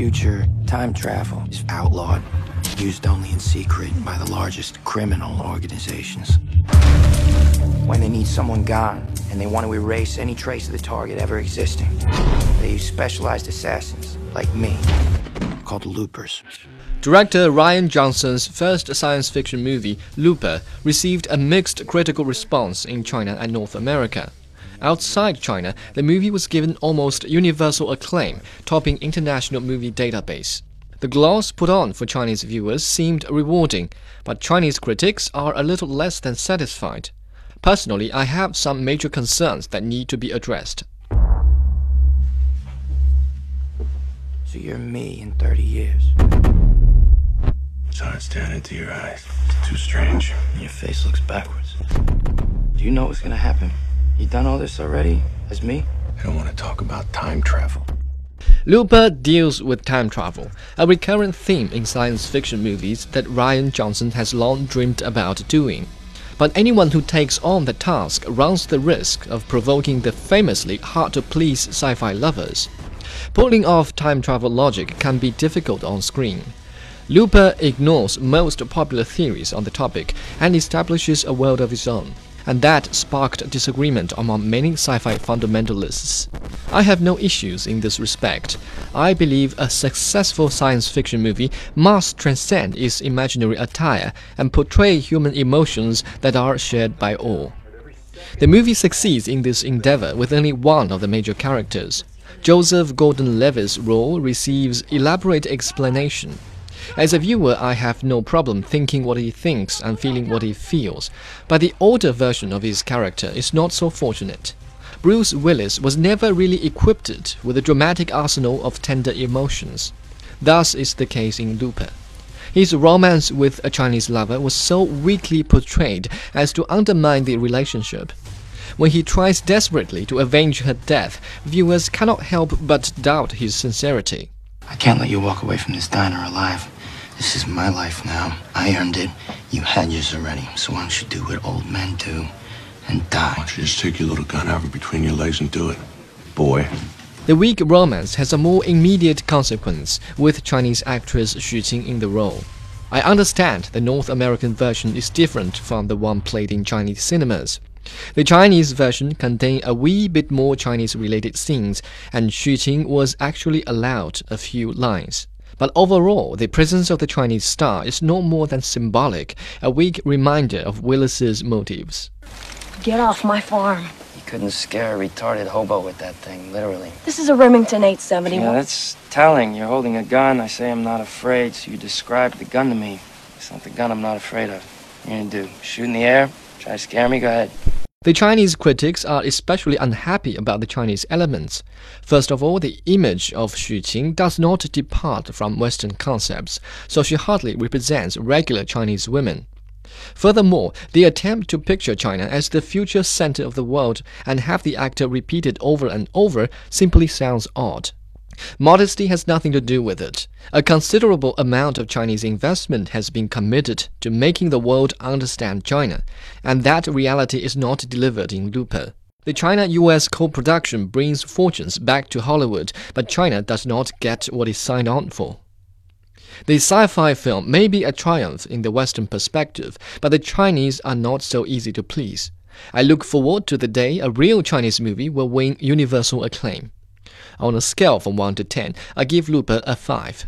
future, time travel is outlawed, used only in secret by the largest criminal organizations. When they need someone gone and they want to erase any trace of the target ever existing, they use specialized assassins like me, called loopers. Director Rian Johnson's first science fiction movie, Looper, received a mixed critical response in China and North America. Outside China, the movie was given almost universal acclaim, topping International Movie Database. The gloss put on for Chinese viewers seemed rewarding, but Chinese critics are a little less than satisfied. Personally, I have some major concerns that need to be addressed. So you're me in 30 years. It's hard staring into your eyes. It's too strange. Your face looks backwards. Do you know what's gonna happen? You done all this already? As me? I don't want to talk about time travel. Looper deals with time travel, a recurrent theme in science fiction movies that Rian Johnson has long dreamed about doing. But anyone who takes on the task runs the risk of provoking the famously hard to please sci fi lovers. Pulling off time travel logic can be difficult on screen. Looper ignores most popular theories on the topic and establishes a world of his own, and that sparked disagreement among many sci fi fundamentalists. I have no issues in this respect. I believe a successful science fiction movie must transcend its imaginary attire and portray human emotions that are shared by all. The movie succeeds in this endeavor with only one of the major characters. Joseph Gordon Levitt's role receives elaborate explanation. As a viewer, I have no problem thinking what he thinks and feeling what he feels, but the older version of his character is not so fortunate. Bruce Willis was never really equipped with a dramatic arsenal of tender emotions. Thus is the case in Looper. His romance with a Chinese lover was so weakly portrayed as to undermine the relationship. When he tries desperately to avenge her death, viewers cannot help but doubt his sincerity. I can't let you walk away from this diner alive. This is my life now. I earned it. You had yours already. So why don't you do what old men do and die? Why don't you just take your little gun out between your legs and do it, boy? The weak romance has a more immediate consequence, with Chinese actress Xu Qing in the role. I understand the North American version is different from the one played in Chinese cinemas. The Chinese version contained a wee bit more Chinese related scenes, and Xu Qing was actually allowed a few lines. But overall, the presence of the Chinese star is no more than symbolic, a weak reminder of Willis's motives. Get off my farm. You couldn't scare a retarded hobo with that thing, literally. This is a Remington 870. Yeah, that's telling. You're holding a gun. I say I'm not afraid, so you describe the gun to me. It's not the gun I'm not afraid of. What are you gonna do? Shoot in the air? Try to scare me? Go ahead. The Chinese critics are especially unhappy about the Chinese elements. First of all, the image of Xu Qing does not depart from Western concepts, so she hardly represents regular Chinese women. Furthermore, the attempt to picture China as the future center of the world and have the actor repeat it over and over simply sounds odd. Modesty has nothing to do with it. A considerable amount of Chinese investment has been committed to making the world understand China, and that reality is not delivered in Looper. The China US co production brings fortunes back to Hollywood, but China does not get what it signed on for. The sci fi film may be a triumph in the Western perspective, but the Chinese are not so easy to please. I look forward to the day a real Chinese movie will win universal acclaim. On a scale from 1 to 10, I give Looper a 5.